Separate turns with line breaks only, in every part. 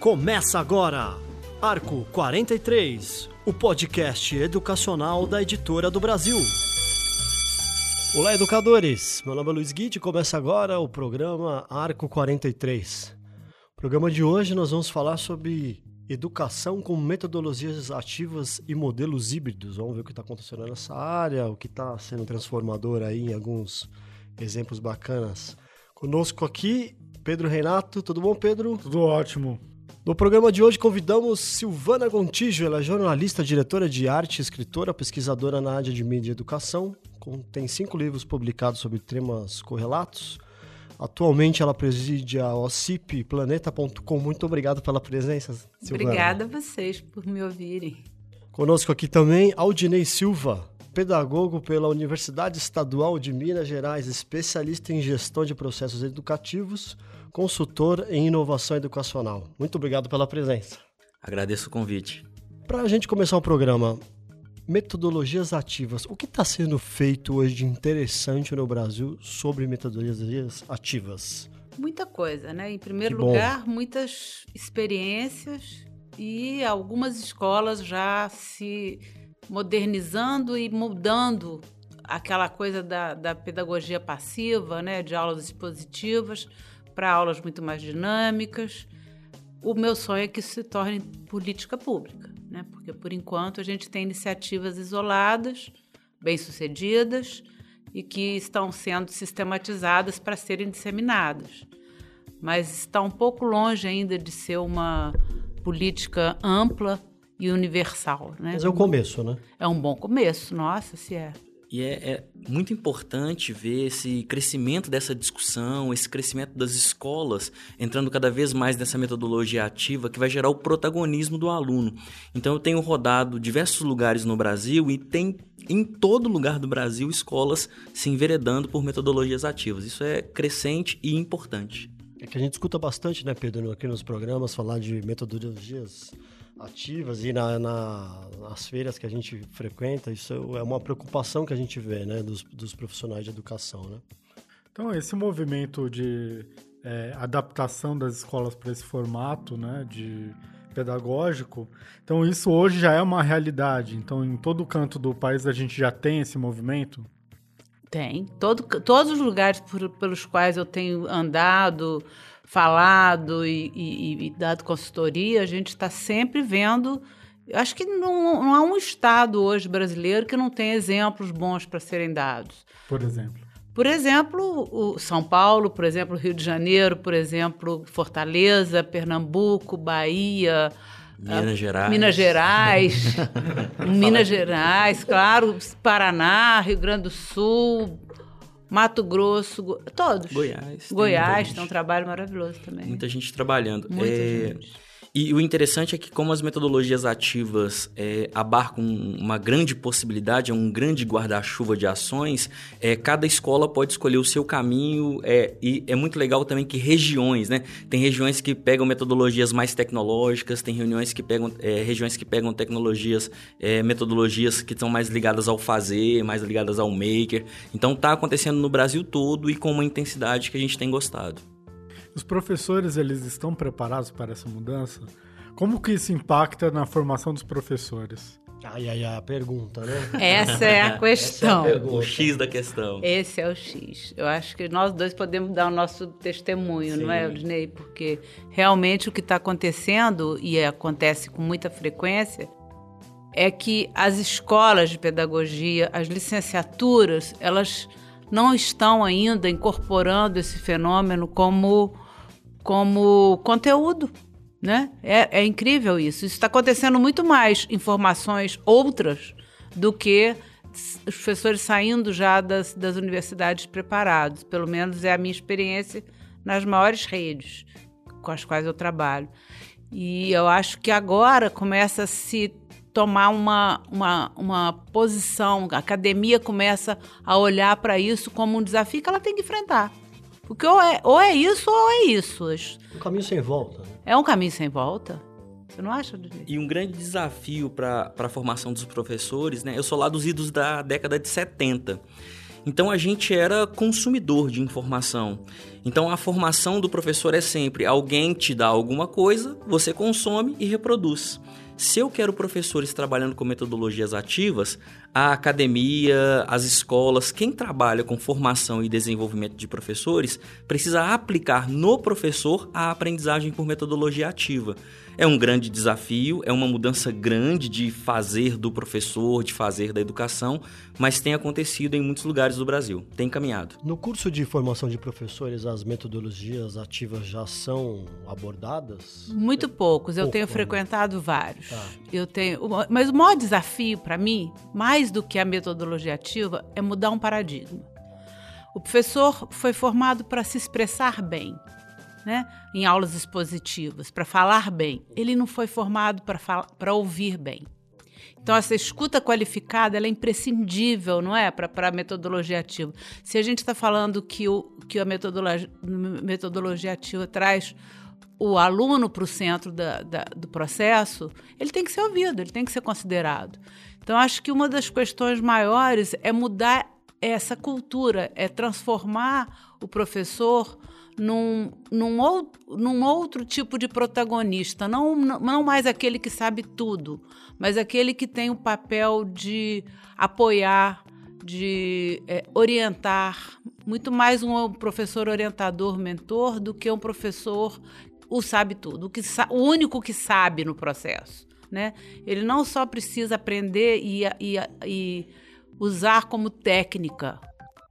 Começa agora, Arco 43, o podcast educacional da Editora do Brasil. Olá, educadores! Meu nome é Luiz Guide e começa agora o programa Arco 43. No programa de hoje nós vamos falar sobre educação com metodologias ativas e modelos híbridos. Vamos ver o que está acontecendo nessa área, o que está sendo transformador aí em alguns exemplos bacanas. Conosco aqui, Pedro Renato. Tudo bom, Pedro?
Tudo ótimo.
No programa de hoje convidamos Silvana Gontijo, ela é jornalista, diretora de arte, escritora, pesquisadora na área de mídia e educação, tem cinco livros publicados sobre temas correlatos. Atualmente ela preside a OCIP Planeta.com. Muito obrigado pela presença,
Silvana. Obrigada a vocês por me ouvirem.
Conosco aqui também Aldinei Silva, pedagogo pela Universidade Estadual de Minas Gerais, especialista em gestão de processos educativos, consultor em inovação educacional. Muito obrigado pela presença.
Agradeço o convite.
Para a gente começar o programa, metodologias ativas. O que está sendo feito hoje de interessante no Brasil sobre metodologias ativas?
Muita coisa, né? Em primeiro lugar, muitas experiências e algumas escolas já se modernizando e mudando aquela coisa da, da pedagogia passiva, né? De aulas expositivas para aulas muito mais dinâmicas. O meu sonho é que isso se torne política pública, né? porque por enquanto a gente tem iniciativas isoladas, bem-sucedidas e que estão sendo sistematizadas para serem disseminadas. Mas está um pouco longe ainda de ser uma política ampla e universal. Né?
Mas é o começo, né?
É um bom começo, nossa, se é.
E é, é, muito importante ver esse crescimento dessa discussão, esse crescimento das escolas entrando cada vez mais nessa metodologia ativa que vai gerar o protagonismo do aluno. Então eu tenho rodado diversos lugares no Brasil e tem em todo lugar do Brasil escolas se enveredando por metodologias ativas. Isso é crescente e importante.
É que a gente escuta bastante, né, Pedro, aqui nos programas falar de metodologias ativas e na, na, nas feiras que a gente frequenta, isso é uma preocupação que a gente vê, né, dos, dos profissionais de educação, né?
Então, esse movimento de é, adaptação das escolas para esse formato, né, de pedagógico, então isso hoje já é uma realidade. Então, em todo canto do país a gente já tem esse movimento?
Tem. Todo, todos os lugares por, pelos quais eu tenho andado, falado e, e, e dado consultoria, a gente está sempre vendo. Acho que não, não há um estado hoje brasileiro que não tenha exemplos bons para serem dados.
Por exemplo.
Por exemplo, o São Paulo, por exemplo, Rio de Janeiro, por exemplo, Fortaleza, Pernambuco, Bahia,
Minas Gerais.
Minas Gerais, Minas Gerais, claro, Paraná, Rio Grande do Sul, Mato Grosso, todos.
Goiás.
Goiás, tem, tem um trabalho maravilhoso também.
Muita gente trabalhando.
Muita é... gente.
E o interessante é que, como as metodologias ativas é, abarcam uma grande possibilidade, é um grande guarda-chuva de ações, é, cada escola pode escolher o seu caminho. É, e é muito legal também que regiões, né? Tem regiões que pegam metodologias mais tecnológicas, tem reuniões que pegam, é, regiões que pegam tecnologias, é, metodologias que estão mais ligadas ao fazer, mais ligadas ao maker. Então, está acontecendo no Brasil todo e com uma intensidade que a gente tem gostado.
Os professores, eles estão preparados para essa mudança? Como que isso impacta na formação dos professores?
Ai, ai, ai, a pergunta, né?
Essa é a questão.
É a o X da questão.
Esse é o X. Eu acho que nós dois podemos dar o nosso testemunho, Sim. não é, Odinei? Porque realmente o que está acontecendo, e acontece com muita frequência, é que as escolas de pedagogia, as licenciaturas, elas não estão ainda incorporando esse fenômeno como como conteúdo. Né? É, é incrível isso. Isso está acontecendo muito mais informações outras do que os professores saindo já das, das universidades preparados. Pelo menos é a minha experiência nas maiores redes com as quais eu trabalho. E eu acho que agora começa a se tomar uma, uma, uma posição, a academia começa a olhar para isso como um desafio que ela tem que enfrentar. Porque ou é, ou é isso ou é isso.
Um caminho sem volta. Né?
É um caminho sem volta. Você não acha?
E um grande desafio para a formação dos professores, né? Eu sou lá dos idos da década de 70. Então a gente era consumidor de informação. Então a formação do professor é sempre alguém te dá alguma coisa, você consome e reproduz. Se eu quero professores trabalhando com metodologias ativas, a academia, as escolas, quem trabalha com formação e desenvolvimento de professores, precisa aplicar no professor a aprendizagem por metodologia ativa. É um grande desafio, é uma mudança grande de fazer do professor, de fazer da educação, mas tem acontecido em muitos lugares do Brasil, tem caminhado.
No curso de formação de professores, as metodologias ativas já são abordadas?
Muito poucos, eu Pouco, tenho né? frequentado vários. Tá. Eu tenho, mas o maior desafio para mim, mais do que a metodologia ativa, é mudar um paradigma. O professor foi formado para se expressar bem né, em aulas expositivas, para falar bem. Ele não foi formado para ouvir bem. Então, essa escuta qualificada é imprescindível, não é? Para a metodologia ativa. Se a gente está falando que, o, que a metodologia, metodologia ativa traz o aluno para o centro da, da, do processo, ele tem que ser ouvido, ele tem que ser considerado. Então, acho que uma das questões maiores é mudar essa cultura, é transformar o professor num, num, ou, num outro tipo de protagonista, não, não mais aquele que sabe tudo, mas aquele que tem o papel de apoiar, de é, orientar, muito mais um professor orientador, mentor, do que um professor o sabe tudo, o, que, o único que sabe no processo. Né? Ele não só precisa aprender e, e, e usar como técnica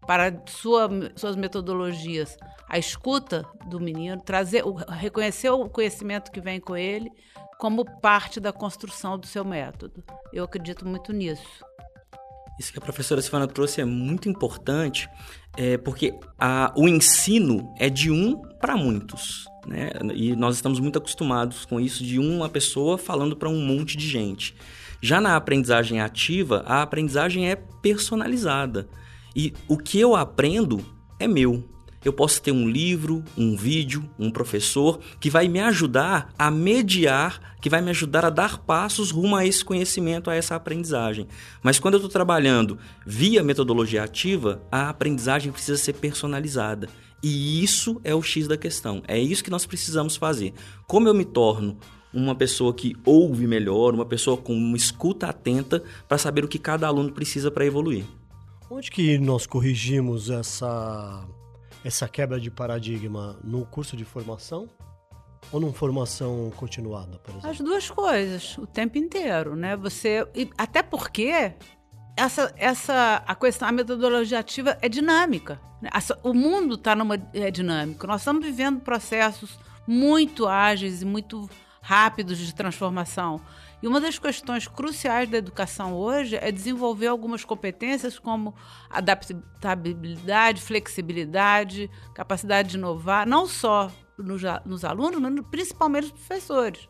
para sua, suas metodologias, a escuta do menino, trazer, reconhecer o conhecimento que vem com ele como parte da construção do seu método. Eu acredito muito nisso.
Isso que a professora Silvana trouxe é muito importante, é, porque a, o ensino é de um para muitos. Né? E nós estamos muito acostumados com isso de uma pessoa falando para um monte de gente. Já na aprendizagem ativa, a aprendizagem é personalizada. E o que eu aprendo é meu. Eu posso ter um livro, um vídeo, um professor que vai me ajudar a mediar, que vai me ajudar a dar passos rumo a esse conhecimento, a essa aprendizagem. Mas quando eu estou trabalhando via metodologia ativa, a aprendizagem precisa ser personalizada. E isso é o X da questão. É isso que nós precisamos fazer. Como eu me torno uma pessoa que ouve melhor, uma pessoa com uma escuta atenta para saber o que cada aluno precisa para evoluir.
Onde que nós corrigimos essa, essa quebra de paradigma? No curso de formação ou numa formação continuada, por exemplo?
As duas coisas, o tempo inteiro, né? Você até porque essa, essa a questão a metodologia ativa é dinâmica. Né? O mundo está numa é dinâmico. Nós estamos vivendo processos muito ágeis e muito rápidos de transformação. E uma das questões cruciais da educação hoje é desenvolver algumas competências como adaptabilidade, flexibilidade, capacidade de inovar, não só nos, nos alunos, mas principalmente nos professores.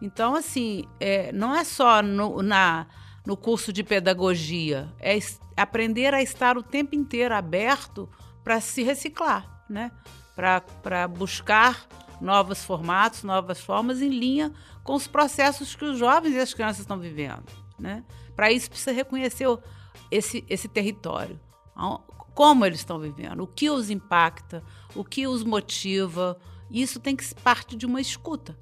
Então, assim, é, não é só no, na, no curso de pedagogia, é aprender a estar o tempo inteiro aberto para se reciclar, né? para buscar novos formatos, novas formas em linha com os processos que os jovens e as crianças estão vivendo. Né? Para isso, precisa reconhecer esse, esse território, como eles estão vivendo, o que os impacta, o que os motiva. Isso tem que ser parte de uma escuta.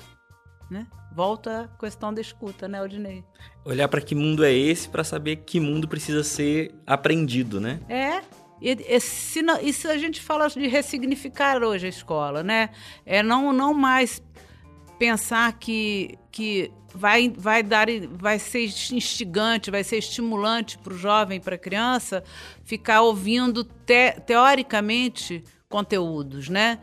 Né? Volta a questão da escuta, né, Odinei?
Olhar para que mundo é esse para saber que mundo precisa ser aprendido, né?
É, e, se, isso a gente fala de ressignificar hoje a escola, né? É não, não mais pensar que, que vai, vai dar vai ser instigante, vai ser estimulante para o jovem, para a criança, ficar ouvindo te, teoricamente conteúdos, né?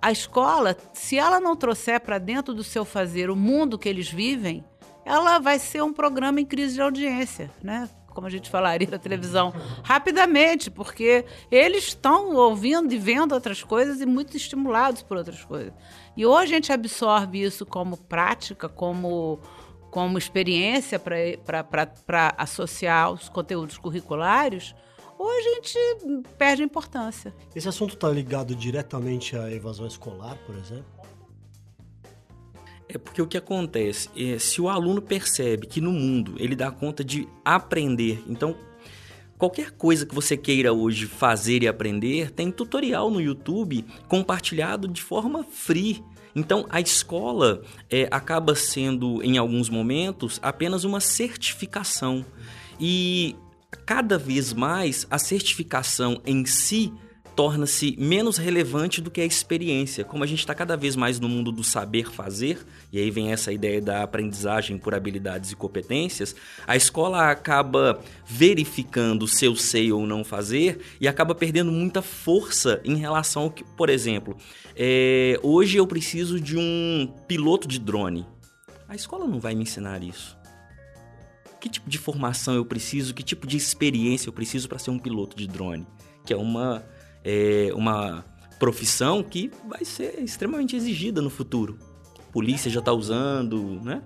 A escola, se ela não trouxer para dentro do seu fazer o mundo que eles vivem, ela vai ser um programa em crise de audiência, né? Como a gente falaria na televisão, rapidamente, porque eles estão ouvindo e vendo outras coisas e muito estimulados por outras coisas. E ou a gente absorve isso como prática, como, como experiência para associar os conteúdos curriculares, ou a gente perde importância.
Esse assunto está ligado diretamente à evasão escolar, por exemplo?
É porque o que acontece é, se o aluno percebe que no mundo ele dá conta de aprender, então Qualquer coisa que você queira hoje fazer e aprender, tem tutorial no YouTube compartilhado de forma free. Então, a escola é, acaba sendo, em alguns momentos, apenas uma certificação. E cada vez mais a certificação em si torna-se menos relevante do que a experiência. Como a gente está cada vez mais no mundo do saber fazer, e aí vem essa ideia da aprendizagem por habilidades e competências, a escola acaba verificando se eu sei ou não fazer e acaba perdendo muita força em relação ao que, por exemplo, é, hoje eu preciso de um piloto de drone. A escola não vai me ensinar isso. Que tipo de formação eu preciso? Que tipo de experiência eu preciso para ser um piloto de drone? Que é uma é, uma profissão que vai ser extremamente exigida no futuro. Polícia já está usando, né?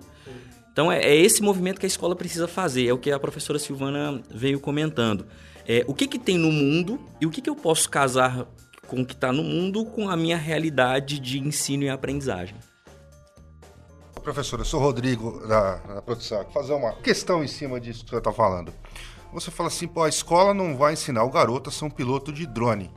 Então é, é, esse movimento que a escola precisa fazer, é o que a professora Silvana veio comentando. É, o que, que tem no mundo e o que, que eu posso casar com o que está no mundo com a minha realidade de ensino e aprendizagem.
Professora, eu sou Rodrigo da, da produção. Fazer uma questão em cima disso que você está falando. Você fala assim, pô, a escola não vai ensinar o garoto a ser um piloto de drone.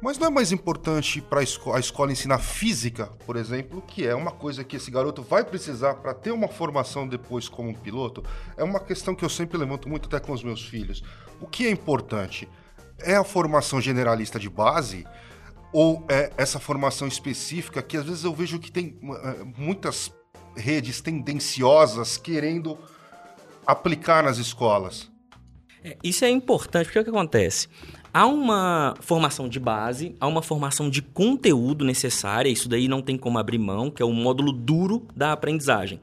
Mas não é mais importante para a escola ensinar física, por exemplo, que é uma coisa que esse garoto vai precisar para ter uma formação depois como piloto? É uma questão que eu sempre levanto muito até com os meus filhos. O que é importante? É a formação generalista de base ou é essa formação específica que às vezes eu vejo que tem uh, muitas redes tendenciosas querendo aplicar nas escolas?
É, isso é importante porque o que acontece? Há uma formação de base, há uma formação de conteúdo necessária, isso daí não tem como abrir mão, que é o módulo duro da aprendizagem.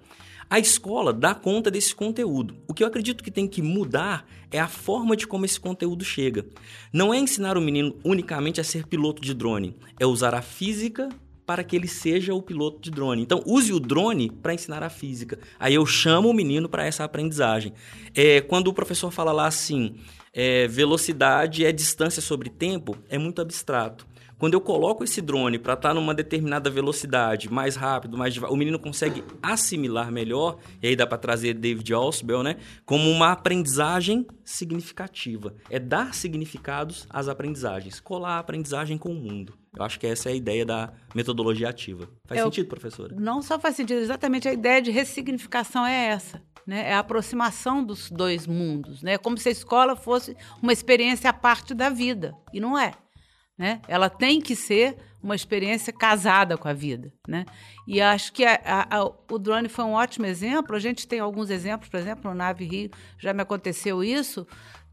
A escola dá conta desse conteúdo. O que eu acredito que tem que mudar é a forma de como esse conteúdo chega. Não é ensinar o menino unicamente a ser piloto de drone, é usar a física para que ele seja o piloto de drone. Então, use o drone para ensinar a física. Aí eu chamo o menino para essa aprendizagem. É, quando o professor fala lá assim, é, velocidade é distância sobre tempo, é muito abstrato. Quando eu coloco esse drone para estar tá numa determinada velocidade, mais rápido, mais o menino consegue assimilar melhor, e aí dá para trazer David Ausubel, né, como uma aprendizagem significativa. É dar significados às aprendizagens, colar a aprendizagem com o mundo. Eu acho que essa é a ideia da metodologia ativa. Faz é, sentido, professora?
Não só faz sentido, exatamente a ideia de ressignificação é essa né? É a aproximação dos dois mundos, né? Como se a escola fosse uma experiência à parte da vida, e não é, né? Ela tem que ser uma experiência casada com a vida, né? E acho que a, a, a, o drone foi um ótimo exemplo. A gente tem alguns exemplos, por exemplo, no Nave Rio já me aconteceu isso,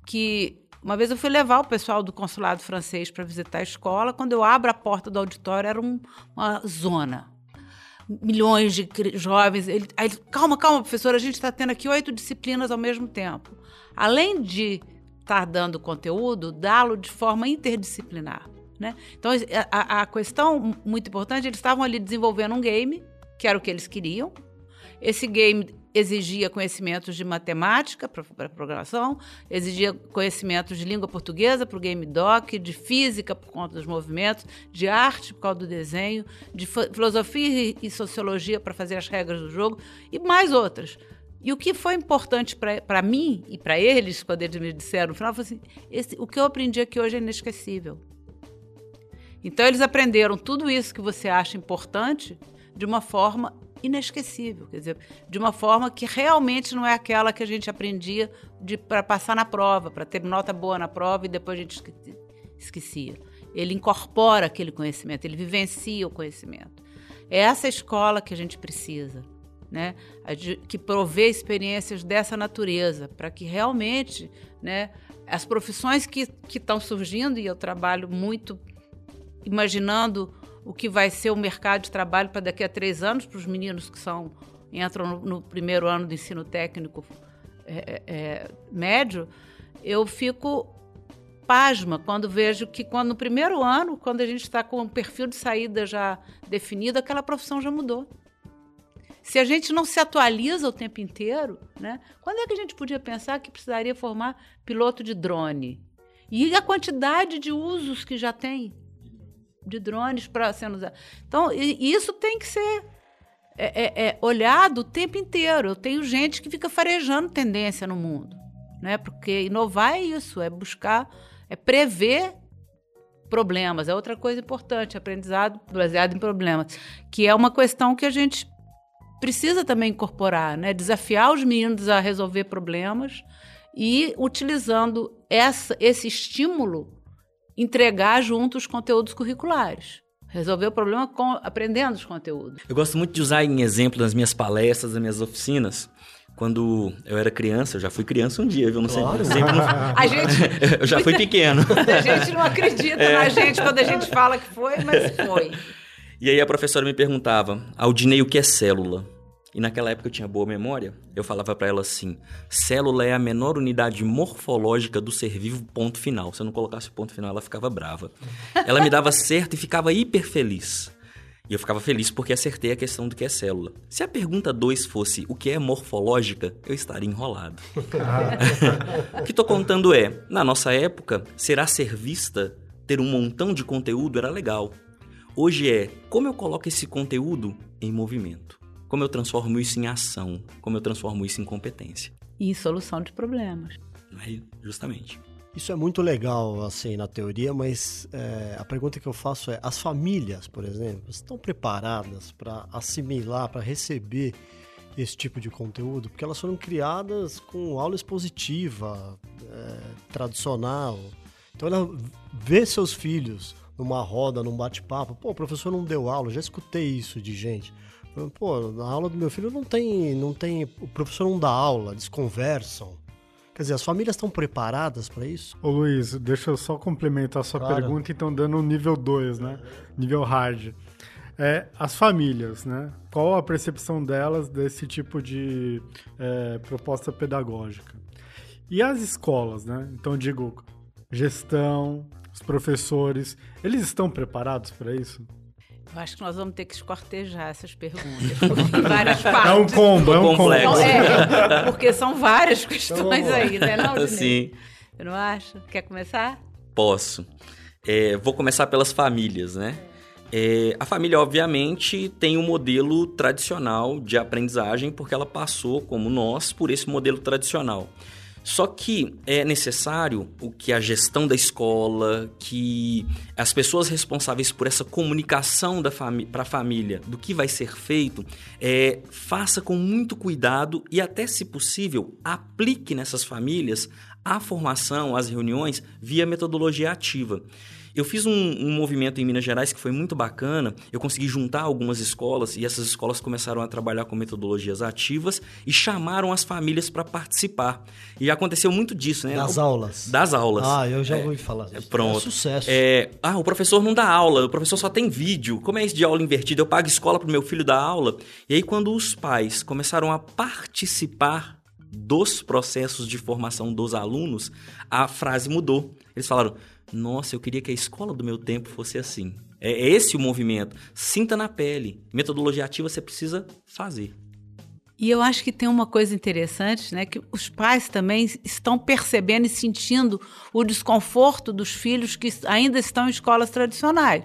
que uma vez eu fui levar o pessoal do consulado francês para visitar a escola. Quando eu abro a porta do auditório, era um, uma zona milhões de jovens. Ele, aí, calma, calma, professora, a gente está tendo aqui oito disciplinas ao mesmo tempo. Além de estar tá dando conteúdo, dá-lo de forma interdisciplinar. Né? Então, a, a questão muito importante, eles estavam ali desenvolvendo um game, que era o que eles queriam. Esse game exigia conhecimentos de matemática para programação, exigia conhecimentos de língua portuguesa para o game doc, de física por conta dos movimentos, de arte por causa do desenho, de filosofia e sociologia para fazer as regras do jogo e mais outras. E o que foi importante para mim e para eles, quando eles me disseram no final, foi assim: esse, o que eu aprendi aqui hoje é inesquecível. Então, eles aprenderam tudo isso que você acha importante de uma forma inesquecível, quer dizer, de uma forma que realmente não é aquela que a gente aprendia para passar na prova, para ter nota boa na prova e depois a gente esquecia. Ele incorpora aquele conhecimento, ele vivencia o conhecimento. É essa escola que a gente precisa, né? que provê experiências dessa natureza, para que realmente né, as profissões que estão surgindo, e eu trabalho muito imaginando o que vai ser o mercado de trabalho para daqui a três anos para os meninos que são entram no, no, primeiro ano do ensino técnico é, é, é, médio, eu fico pasma quando vejo que quando no primeiro ano, quando a gente está com um perfil de saída já definido, aquela profissão já mudou. Se a gente não se atualiza o tempo inteiro, né? Quando é que a gente podia pensar que precisaria formar piloto de drone? E a quantidade de usos que já tem de drones para sendo usados. Então, isso tem que ser é, é, é, olhado o tempo inteiro. Eu tenho gente que fica farejando tendência no mundo. né? Porque inovar é isso, é buscar, é prever problemas. É outra coisa importante, aprendizado baseado em problemas, que é uma questão que a gente precisa também incorporar, né? Desafiar os meninos a resolver problemas e utilizando essa, esse estímulo, entregar junto os conteúdos curriculares. Resolver o problema com, aprendendo os conteúdos.
Eu gosto muito de usar em exemplo nas minhas palestras, nas minhas oficinas, quando eu era criança, eu já fui criança um dia, viu? Não claro. sei. Sempre não... a gente... eu já fui pequeno.
a gente não acredita é. na gente quando a gente fala que foi, mas foi.
E aí a professora me perguntava, Aldinei, o que é célula? E naquela época eu tinha boa memória. Eu falava para ela assim: célula é a menor unidade morfológica do ser vivo, ponto final. Se eu não colocasse o ponto final, ela ficava brava. Ela me dava certo e ficava hiper feliz. E eu ficava feliz porque acertei a questão do que é célula. Se a pergunta 2 fosse o que é morfológica, eu estaria enrolado. o que estou contando é, na nossa época, será ser vista, ter um montão de conteúdo era legal. Hoje é como eu coloco esse conteúdo em movimento. Como eu transformo isso em ação, como eu transformo isso em competência.
E solução de problemas.
É, justamente.
Isso é muito legal, assim, na teoria, mas é, a pergunta que eu faço é: as famílias, por exemplo, estão preparadas para assimilar, para receber esse tipo de conteúdo? Porque elas foram criadas com aula expositiva, é, tradicional. Então ela vê seus filhos numa roda, num bate-papo. Pô, o professor não deu aula, já escutei isso de gente. Pô, na aula do meu filho não tem, não tem, o professor não dá aula, eles conversam. Quer dizer, as famílias estão preparadas para isso?
Ô Luiz, deixa eu só complementar a sua claro. pergunta, então dando um nível 2, né? Nível hard. É, as famílias, né? Qual a percepção delas desse tipo de é, proposta pedagógica? E as escolas, né? Então digo, gestão, os professores, eles estão preparados para isso?
Eu acho que nós vamos ter que escortejar essas perguntas, porque várias partes.
É um combo, é um
complexo.
combo.
É, porque são várias questões então, aí, né, não,
Sim.
Eu não acho? Quer começar?
Posso. É, vou começar pelas famílias, né? É, a família, obviamente, tem um modelo tradicional de aprendizagem, porque ela passou, como nós, por esse modelo tradicional. Só que é necessário o que a gestão da escola, que as pessoas responsáveis por essa comunicação para a família do que vai ser feito, é, faça com muito cuidado e até, se possível, aplique nessas famílias a formação, as reuniões via metodologia ativa. Eu fiz um, um, movimento em Minas Gerais que foi muito bacana. Eu consegui juntar algumas escolas e essas escolas começaram a trabalhar com metodologias ativas e chamaram as famílias para participar. E aconteceu muito disso, né?
Das aulas.
Das aulas.
Ah, eu já é, ouvi falar disso.
Pronto. É
sucesso.
É, ah, o professor não dá aula, o professor só tem vídeo. Como é isso de aula invertida? Eu pago escola para o meu filho dar aula. E aí, quando os pais começaram a participar dos processos de formação dos alunos, a frase mudou. Eles falaram: nossa, eu queria que a escola do meu tempo fosse assim. É, é esse o movimento. Sinta na pele. Metodologia ativa você precisa fazer.
E eu acho que tem uma coisa interessante, né, que os pais também estão percebendo e sentindo o desconforto dos filhos que ainda estão em escolas tradicionais.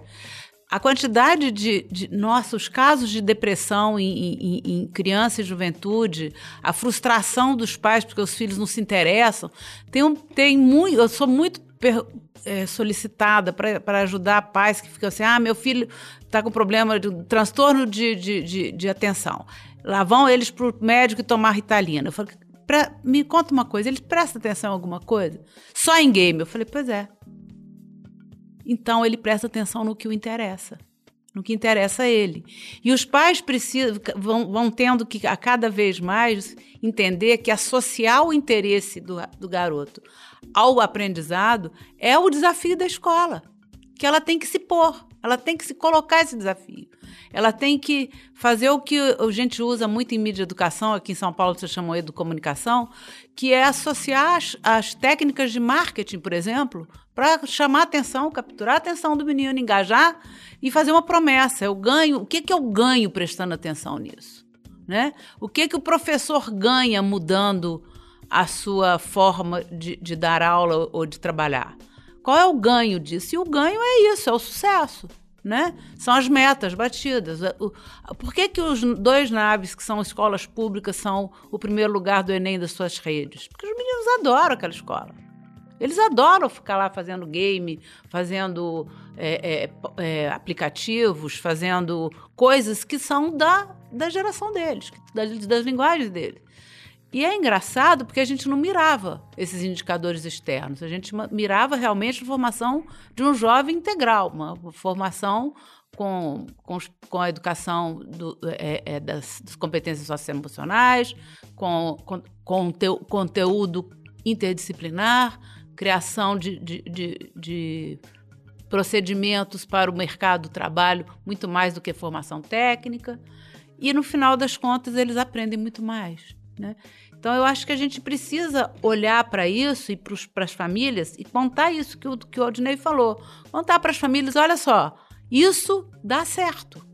A quantidade de, de nossos casos de depressão em, em, em, criança e juventude, a frustração dos pais porque os filhos não se interessam, tem, um, tem muito. Eu sou muito é, solicitada para ajudar pais que ficam assim: ah, meu filho está com problema de transtorno de, de, de, de atenção. Lá vão eles para o médico tomar ritalina. Eu falei, pra, me conta uma coisa, eles prestam atenção em alguma coisa? Só em game. Eu falei, pois é. Então ele presta atenção no que o interessa no que interessa a ele. E os pais precisam, vão, vão tendo que, a cada vez mais, entender que associar o interesse do, do garoto ao aprendizado é o desafio da escola, que ela tem que se pôr, ela tem que se colocar esse desafio. Ela tem que fazer o que a gente usa muito em mídia de educação, aqui em São Paulo você chamou educomunicação, que é associar as, as técnicas de marketing, por exemplo, para chamar a atenção, capturar a atenção do menino, engajar e fazer uma promessa. Eu ganho, o que, que eu ganho prestando atenção nisso? Né? O que, que o professor ganha mudando a sua forma de, de dar aula ou de trabalhar? Qual é o ganho disso? E o ganho é isso, é o sucesso né? São as metas batidas. Por que, que os dois naves, que são escolas públicas, são o primeiro lugar do Enem das suas redes? Porque os meninos adoram aquela escola. Eles adoram ficar lá fazendo game, fazendo é, é, é, aplicativos, fazendo coisas que são da, da geração deles, das, das linguagens deles. E é engraçado porque a gente não mirava esses indicadores externos, a gente mirava realmente a formação de um jovem integral, uma formação com, com, com a educação do, é, é, das, das, competências socioemocionais, com, com, com teu, conteúdo interdisciplinar, criação de, de, de, de procedimentos para o mercado do trabalho, muito mais do que formação técnica. E no final das contas, eles aprendem muito mais. Né? Então, eu acho que a gente precisa olhar para isso e para as famílias e contar isso que o, que o Aldinei falou. Contar para as famílias: olha só, isso dá certo.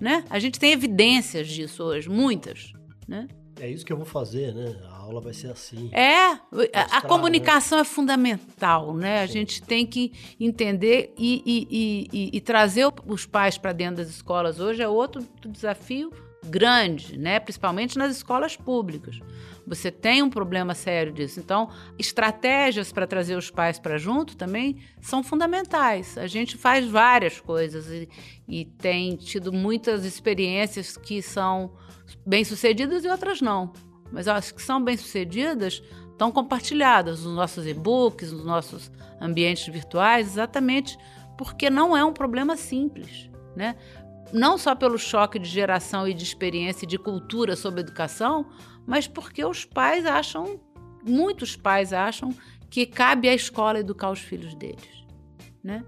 Né? A gente tem evidências disso hoje, muitas. Né?
É isso que eu vou fazer, né? A aula vai ser assim.
É, a, a comunicação né? é fundamental, né? A gente tem que entender e, e, e, e trazer os pais para dentro das escolas hoje é outro desafio grande, né? Principalmente nas escolas públicas. Você tem um problema sério disso. Então, estratégias para trazer os pais para junto também são fundamentais. A gente faz várias coisas e, e tem tido muitas experiências que são bem-sucedidas e outras não. Mas as que são bem-sucedidas estão compartilhadas nos nossos e-books, nos nossos ambientes virtuais, exatamente porque não é um problema simples, né? Não só pelo choque de geração e de experiência e de cultura sobre educação, mas porque os pais acham, muitos pais acham que cabe à escola educar os filhos deles, né?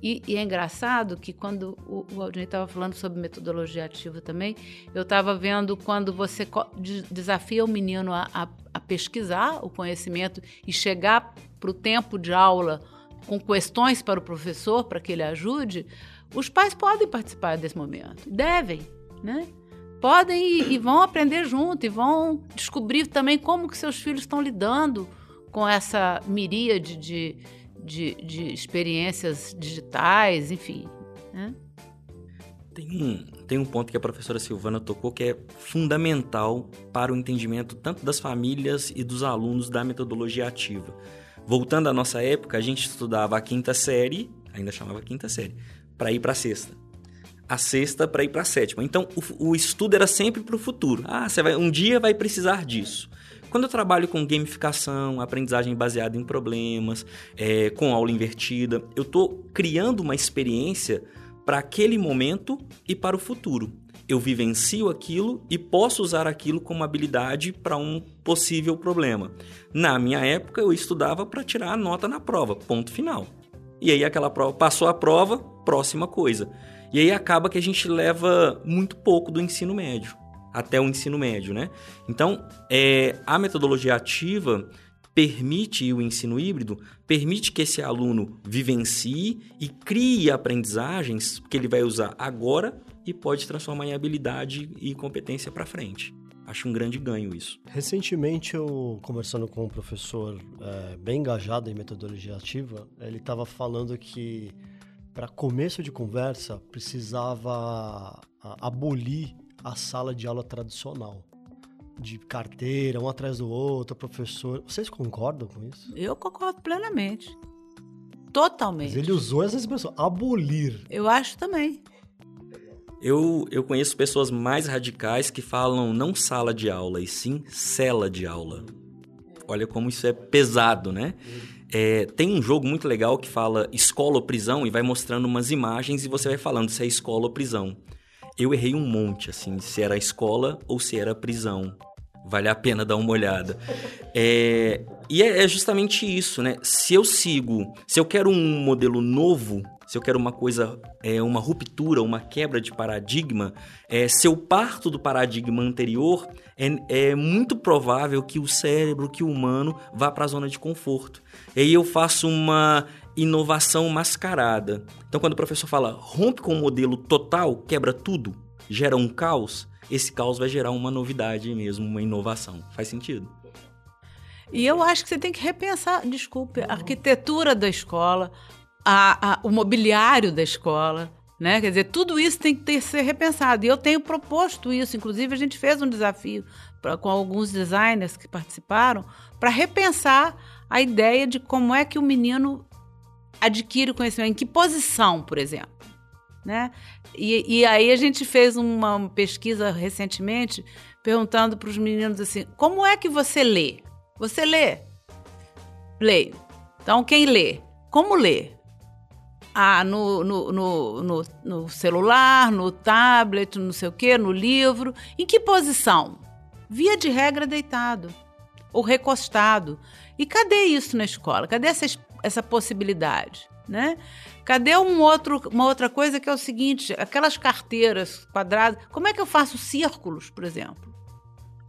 E, e, é engraçado que quando o, o Aldinei estava falando sobre metodologia ativa também, eu estava vendo quando você desafia o menino a, a, a pesquisar o conhecimento e chegar para o tempo de aula com questões para o professor, para que ele ajude, os pais podem participar desse momento, devem, né? Podem e, e vão aprender junto e vão descobrir também como que seus filhos estão lidando com essa miríade de, de, de experiências digitais, enfim. Né?
Tem um, tem um ponto que a professora Silvana tocou que é fundamental para o entendimento tanto das famílias e dos alunos da metodologia ativa. Voltando à nossa época, a gente estudava a quinta série, ainda chamava quinta série, para ir para a sexta. A sexta para ir para a sétima. Então, o, o estudo era sempre para o futuro. Ah, você vai, um dia vai precisar disso. Quando eu trabalho com gamificação, aprendizagem baseada em problemas, é, com aula invertida, eu estou criando uma experiência para aquele momento e para o futuro. Eu vivencio aquilo e posso usar aquilo como habilidade para um possível problema. Na minha época, eu estudava para tirar a nota na prova, ponto final. E aí aquela prova passou a prova, próxima coisa. E aí acaba que a gente leva muito pouco do ensino médio até o ensino médio, né? Então, é, a metodologia ativa permite o ensino híbrido, permite que esse aluno vivencie e crie aprendizagens que ele vai usar agora e pode transformar em habilidade e competência para frente. Acho um grande ganho isso.
Recentemente, eu conversando com um professor é, bem engajado em metodologia ativa, ele estava falando que para começo de conversa precisava abolir a sala de aula tradicional. De carteira, um atrás do outro, professor. Vocês concordam com isso?
Eu concordo plenamente. Totalmente.
Mas ele usou essa expressão, abolir.
Eu acho também.
Eu, eu conheço pessoas mais radicais que falam não sala de aula, e sim cela de aula. Olha como isso é pesado, né? É, tem um jogo muito legal que fala escola ou prisão e vai mostrando umas imagens e você vai falando se é escola ou prisão eu errei um monte, assim, se era escola ou se era prisão. Vale a pena dar uma olhada. É, e é, é justamente isso, né? Se eu sigo, se eu quero um modelo novo, se eu quero uma coisa, é, uma ruptura, uma quebra de paradigma, é, se eu parto do paradigma anterior, é, é muito provável que o cérebro, que o humano, vá para a zona de conforto. E aí eu faço uma inovação mascarada. Então, quando o professor fala rompe com o modelo total, quebra tudo, gera um caos, esse caos vai gerar uma novidade mesmo, uma inovação. Faz sentido?
E eu acho que você tem que repensar, desculpe, a arquitetura da escola, a, a, o mobiliário da escola, Né? Quer dizer, tudo isso tem que ter, ser repensado. E eu tenho proposto isso. Inclusive, a gente fez um desafio pra, com alguns designers que participaram para repensar a ideia de como é que o menino adquire o conhecimento, em que posição, por exemplo. Né? E, e aí a gente fez uma pesquisa recentemente perguntando para os meninos assim: como é que você lê? Você lê? Leio. Então, quem lê? Como lê? Ah, no, no, no, no, celular, no tablet, não sei o quê, no livro. Em que posição? Via de regra, deitado ou recostado. E cadê isso na escola? Cadê essa, essa possibilidade? Né? Cadê um outro, uma outra coisa que é o seguinte: aquelas carteiras quadradas, como é que eu faço círculos, por exemplo?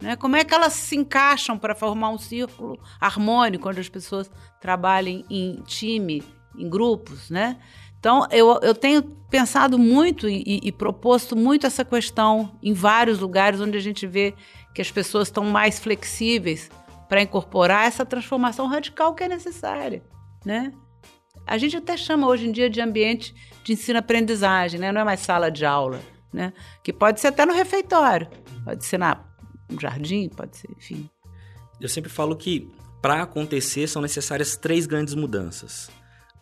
Né? Como é que elas se encaixam para formar um círculo harmônico, onde as pessoas trabalhem em time, em grupos, né? Então, eu, eu tenho pensado muito e, e proposto muito essa questão em vários lugares onde a gente vê que as pessoas estão mais flexíveis para incorporar essa transformação radical que é necessária, né? A gente até chama hoje em dia de ambiente de ensino-aprendizagem, né? Não é mais sala de aula, né? Que pode ser até no refeitório, pode ser na jardim, pode ser, enfim.
Eu sempre falo que para acontecer são necessárias três grandes mudanças: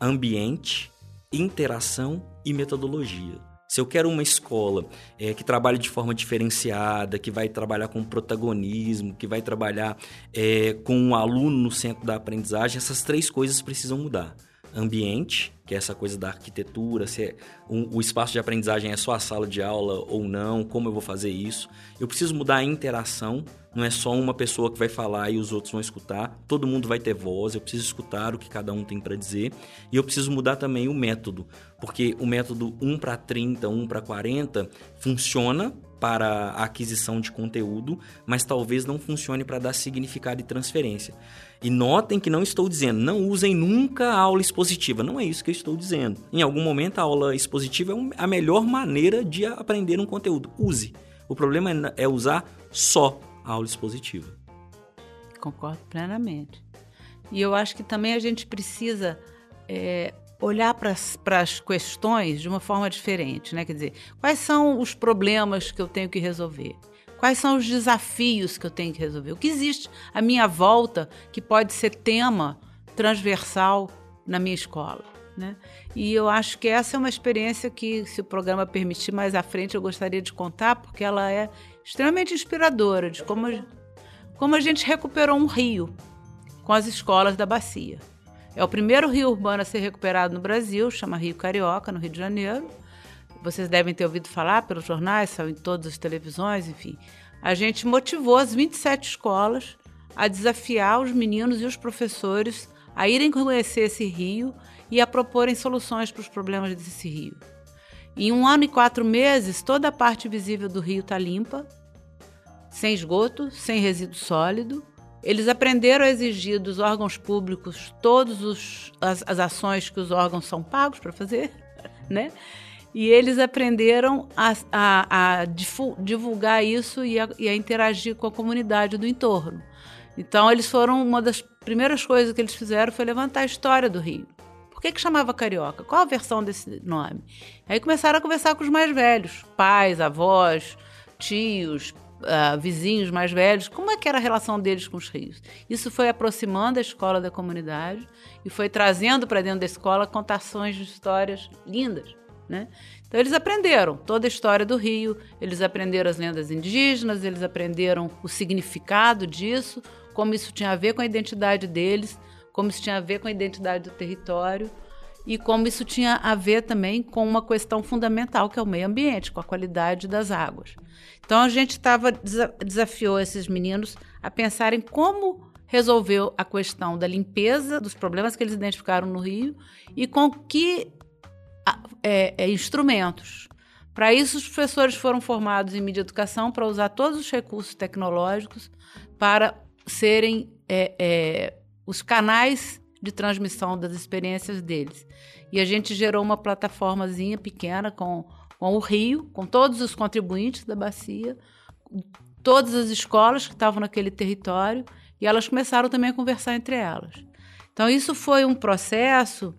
ambiente, interação e metodologia. Se eu quero uma escola é, que trabalhe de forma diferenciada, que vai trabalhar com protagonismo, que vai trabalhar é, com o aluno no centro da aprendizagem, essas três coisas precisam mudar ambiente, que é essa coisa da arquitetura, se é um, o espaço de aprendizagem é só a sala de aula ou não, como eu vou fazer isso. Eu preciso mudar a interação, não é só uma pessoa que vai falar e os outros vão escutar, todo mundo vai ter voz, eu preciso escutar o que cada um tem para dizer. E eu preciso mudar também o método, porque o método 1 para 30, 1 para 40 funciona para a aquisição de conteúdo, mas talvez não funcione para dar significado e transferência. E notem que não estou dizendo, não usem nunca a aula expositiva. Não é isso que eu estou dizendo. Em algum momento, a aula expositiva é a melhor maneira de aprender um conteúdo. Use. O problema é, é usar só aula expositiva.
Concordo plenamente. E eu acho que também a gente precisa é, olhar para as questões de uma forma diferente, né? Quer dizer, quais são os problemas que eu tenho que resolver? Quais são os desafios que eu tenho que resolver? O que existe à minha volta que pode ser tema transversal na minha escola? Né? E eu acho que essa é uma experiência que, se o programa permitir mais à frente, eu gostaria de contar, porque ela é extremamente inspiradora de como, como a gente recuperou um rio com as escolas da bacia. É o primeiro rio urbano a ser recuperado no Brasil, chama Rio Carioca, no Rio de Janeiro vocês devem ter ouvido falar pelos jornais, são em todas as televisões, enfim. A gente motivou as 27 escolas a desafiar os meninos e os professores a irem conhecer esse rio e a proporem soluções para os problemas desse rio. Em um ano e quatro meses, toda a parte visível do rio está limpa, sem esgoto, sem resíduo sólido. Eles aprenderam a exigir dos órgãos públicos todas as, as ações que os órgãos são pagos para fazer, né? E eles aprenderam a, a, a divulgar isso e a, e a interagir com a comunidade do entorno. Então, eles foram. Uma das primeiras coisas que eles fizeram foi levantar a história do Rio. Por que, que chamava carioca? Qual a versão desse nome? Aí começaram a conversar com os mais velhos, pais, avós, tios, uh, vizinhos mais velhos. Como é que era a relação deles com os rios? Isso foi aproximando a escola da comunidade e foi trazendo para dentro da escola contações de histórias lindas. Né? Então eles aprenderam toda a história do Rio, eles aprenderam as lendas indígenas, eles aprenderam o significado disso, como isso tinha a ver com a identidade deles, como isso tinha a ver com a identidade do território e como isso tinha a ver também com uma questão fundamental que é o meio ambiente, com a qualidade das águas. Então a gente estava desafiou esses meninos a pensarem como resolveu a questão da limpeza dos problemas que eles identificaram no Rio e com que é, é, instrumentos. Para isso, os professores foram formados em mídia educação para usar todos os recursos tecnológicos para serem é, é, os canais de transmissão das experiências deles. E a gente gerou uma plataformazinha pequena com, com o Rio, com todos os contribuintes da bacia, todas as escolas que estavam naquele território, e elas começaram também a conversar entre elas. Então, isso foi um processo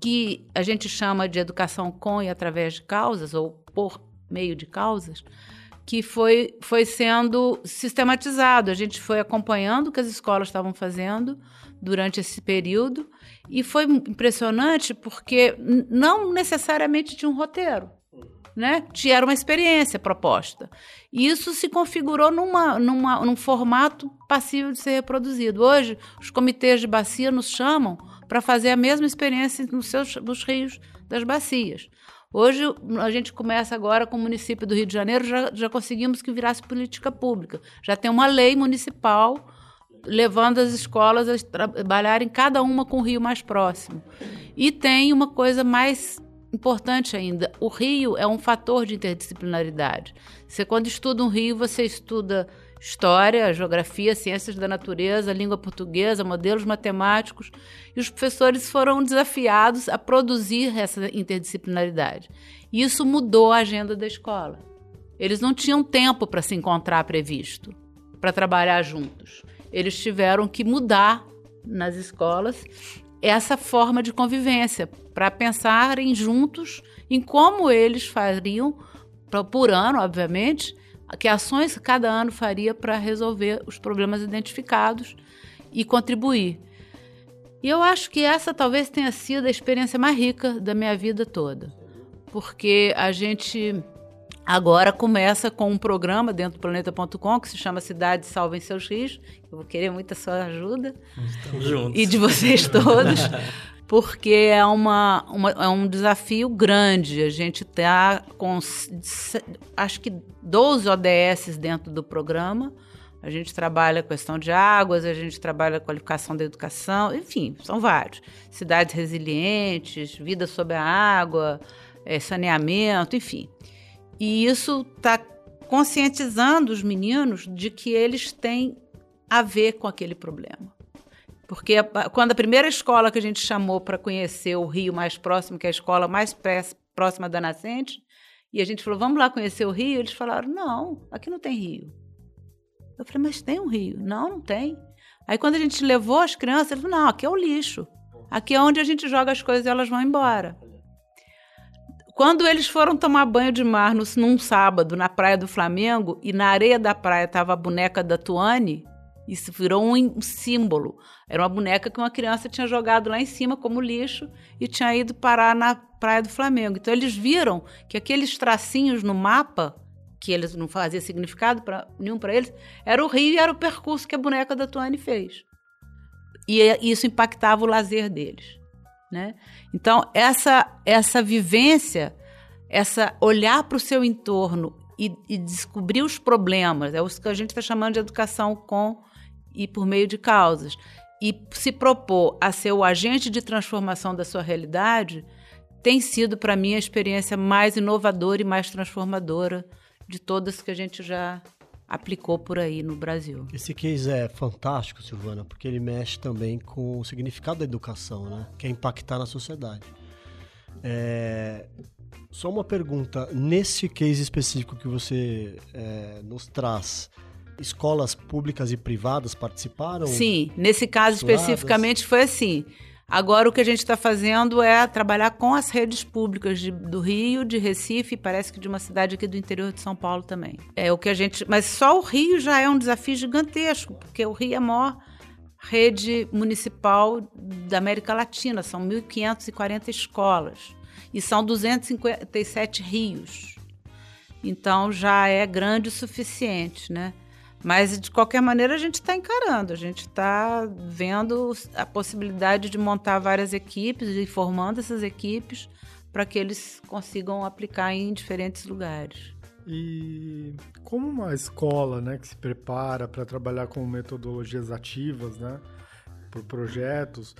que a gente chama de educação com e através de causas, ou por meio de causas, que foi, foi sendo sistematizado. A gente foi acompanhando o que as escolas estavam fazendo durante esse período e foi impressionante porque não necessariamente tinha um roteiro. Né? Tinha uma experiência proposta. E isso se configurou numa, numa, num formato passível de ser reproduzido. Hoje, os comitês de bacia nos chamam para fazer a mesma experiência nos, seus, nos rios das bacias. Hoje, a gente começa agora com o município do Rio de Janeiro, já, já conseguimos que virasse política pública. Já tem uma lei municipal levando as escolas a trabalharem cada uma com o rio mais próximo. E tem uma coisa mais importante ainda: o rio é um fator de interdisciplinaridade. Você, quando estuda um rio, você estuda história, geografia, ciências da natureza, língua portuguesa, modelos matemáticos, e os professores foram desafiados a produzir essa interdisciplinaridade. E isso mudou a agenda da escola. Eles não tinham tempo para se encontrar previsto, para trabalhar juntos. Eles tiveram que mudar nas escolas essa forma de convivência, para pensarem juntos em como eles fariam, por ano, obviamente, que ações cada ano faria para resolver os problemas identificados e contribuir. E eu acho que essa talvez tenha sido a experiência mais rica da minha vida toda, porque a gente agora começa com um programa dentro do planeta.com que se chama Cidade Salvem Seus Rios. Eu vou querer muita sua ajuda.
Estamos juntos.
E de vocês todos. porque é, uma, uma, é um desafio grande. A gente está com, acho que, 12 ODS dentro do programa. A gente trabalha questão de águas, a gente trabalha qualificação da educação, enfim, são vários. Cidades resilientes, vida sob a água, é, saneamento, enfim. E isso está conscientizando os meninos de que eles têm a ver com aquele problema. Porque quando a primeira escola que a gente chamou para conhecer o rio mais próximo, que é a escola mais próxima da nascente, e a gente falou, vamos lá conhecer o rio, eles falaram, não, aqui não tem rio. Eu falei, mas tem um rio. Não, não tem. Aí quando a gente levou as crianças, eles falaram, não, aqui é o lixo. Aqui é onde a gente joga as coisas e elas vão embora. Quando eles foram tomar banho de mar no, num sábado na praia do Flamengo e na areia da praia estava a boneca da Tuane, isso virou um, símbolo. Era uma boneca que uma criança tinha jogado lá em cima como lixo e tinha ido parar na Praia do Flamengo. Então eles viram que aqueles tracinhos no mapa, que eles não faziam significado pra, nenhum para eles, era o rio e era o percurso que a boneca da Tuane fez. E isso impactava o lazer deles. Né? Então, essa, essa vivência, essa olhar para o seu entorno e, e, descobrir os problemas, é o que a gente está chamando de educação com e por meio de causas, e se propor a ser o agente de transformação da sua realidade, tem sido para mim a experiência mais inovadora e mais transformadora de todas que a gente já aplicou por aí no Brasil.
Esse case é fantástico, Silvana, porque ele mexe também com o significado da educação, né? Que é impactar na sociedade. É... Só uma pergunta, nesse case específico que você é, nos traz, escolas públicas e privadas participaram?
Sim, nesse caso especificamente foi assim. Agora o que a gente está fazendo é trabalhar com as redes públicas de, do Rio, de Recife, parece que de uma cidade aqui do interior de São Paulo também. É o que a gente, mas só o Rio já é um desafio gigantesco, porque o Rio é a maior rede municipal da América Latina, são 1.540 escolas e são 257 rios. Então já é grande o suficiente, né? Mas, de qualquer maneira, a gente está encarando, a gente está vendo a possibilidade de montar várias equipes e formando essas equipes para que eles consigam aplicar em diferentes lugares.
E como uma escola né, que se prepara para trabalhar com metodologias ativas, né, por projetos,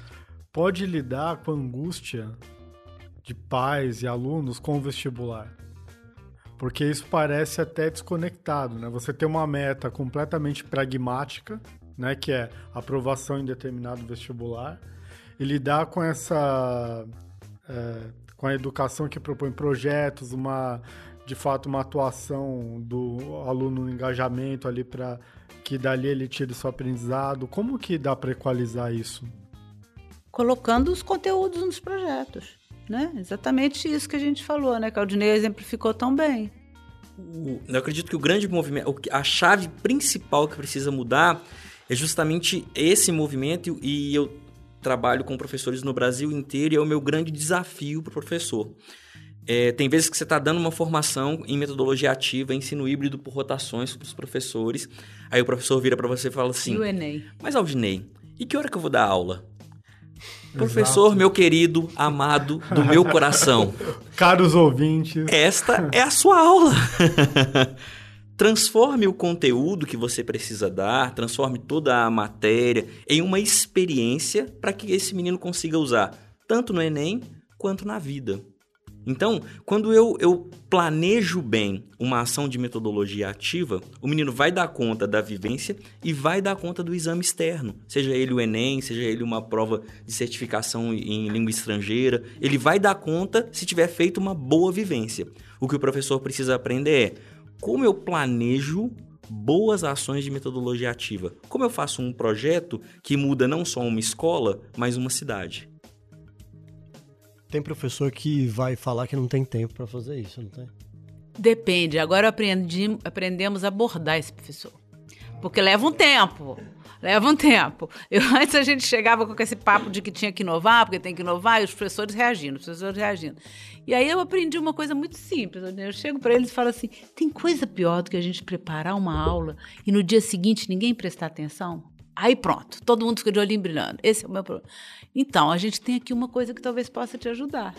pode lidar com a angústia de pais e alunos com o vestibular? Porque isso parece até desconectado, né? Você tem uma meta completamente pragmática, né? Que é aprovação em determinado vestibular. E lidar com essa... É, com a educação que propõe projetos, uma de fato uma atuação do aluno no engajamento ali para que dali ele tire seu aprendizado. Como que dá para equalizar isso?
colocando os conteúdos nos projetos. Né? Exatamente isso que a gente falou, né? Que a Aldinei exemplificou tão bem.
Eu acredito que o grande movimento, a chave principal que precisa mudar é justamente esse movimento e eu trabalho com professores no Brasil inteiro e é o meu grande desafio para o professor. É, tem vezes que você está dando uma formação em metodologia ativa, ensino híbrido por rotações para os professores. Aí o professor vira para você e fala assim:
e o?
Mas Aldinei, e que hora que eu vou dar aula? Professor, Exato. meu querido, amado do meu coração.
Caros ouvintes.
Esta é a sua aula. transforme o conteúdo que você precisa dar, transforme toda a matéria em uma experiência para que esse menino consiga usar tanto no Enem quanto na vida. Então, quando eu, eu planejo bem uma ação de metodologia ativa, o menino vai dar conta da vivência e vai dar conta do exame externo, seja ele o Enem, seja ele uma prova de certificação em língua estrangeira, ele vai dar conta se tiver feito uma boa vivência. O que o professor precisa aprender é como eu planejo boas ações de metodologia ativa. Como eu faço um projeto que muda não só uma escola, mas uma cidade.
Tem professor que vai falar que não tem tempo para fazer isso, não tem?
Depende. Agora aprendi, aprendemos a abordar esse professor. Porque leva um tempo. Leva um tempo. Eu, antes a gente chegava com esse papo de que tinha que inovar, porque tem que inovar, e os professores reagindo, os professores reagindo. E aí eu aprendi uma coisa muito simples. Eu chego para eles e falo assim: tem coisa pior do que a gente preparar uma aula e no dia seguinte ninguém prestar atenção? Aí pronto, todo mundo fica de olho brilhando. Esse é o meu problema. Então, a gente tem aqui uma coisa que talvez possa te ajudar.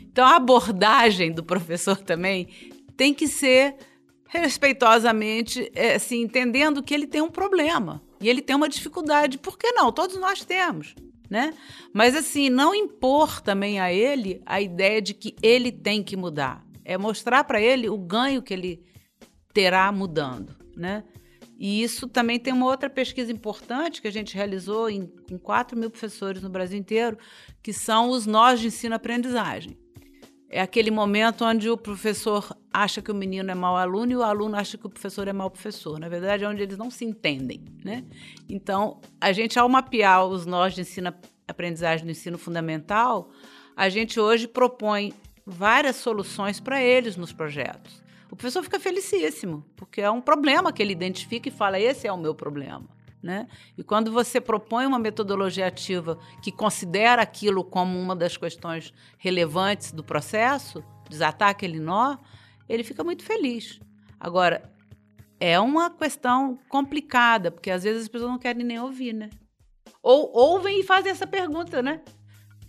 Então, a abordagem do professor também tem que ser respeitosamente, é, assim, entendendo que ele tem um problema e ele tem uma dificuldade. Por que não? Todos nós temos. Né? Mas assim, não impor também a ele a ideia de que ele tem que mudar. É mostrar para ele o ganho que ele terá mudando, né? E isso também tem uma outra pesquisa importante que a gente realizou em, com 4 mil professores no Brasil inteiro, que são os nós de ensino-aprendizagem. É aquele momento onde o professor acha que o menino é mau aluno e o aluno acha que o professor é mau professor. Na verdade, é onde eles não se entendem. Né? Então, a gente, ao mapear os nós de ensino-aprendizagem no ensino fundamental, a gente hoje propõe várias soluções para eles nos projetos o professor fica felicíssimo, porque é um problema que ele identifica e fala: esse é o meu problema. Né? E quando você propõe uma metodologia ativa que considera aquilo como uma das questões relevantes do processo, desatar aquele nó, ele fica muito feliz. Agora, é uma questão complicada, porque às vezes as pessoas não querem nem ouvir, né? Ou ouvem e fazem essa pergunta, né?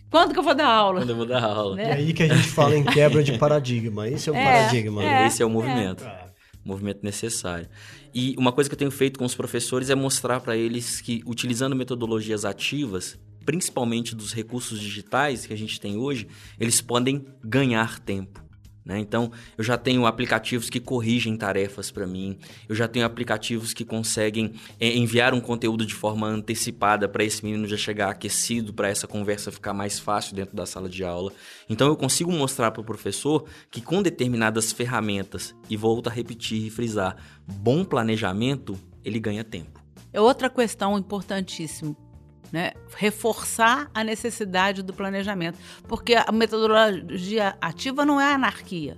Quando que eu vou dar aula?
Quando eu vou dar aula.
Né? É aí que a gente fala em quebra de paradigma. Esse é o é, paradigma.
É, Esse é o movimento. É. Movimento necessário. E uma coisa que eu tenho feito com os professores é mostrar para eles que, utilizando metodologias ativas, principalmente dos recursos digitais que a gente tem hoje, eles podem ganhar tempo. Né? Então, eu já tenho aplicativos que corrigem tarefas para mim, eu já tenho aplicativos que conseguem é, enviar um conteúdo de forma antecipada para esse menino já chegar aquecido, para essa conversa ficar mais fácil dentro da sala de aula. Então, eu consigo mostrar para o professor que com determinadas ferramentas, e volto a repetir e frisar, bom planejamento, ele ganha tempo.
É outra questão importantíssima né? reforçar a necessidade do planejamento, porque a metodologia ativa não é anarquia.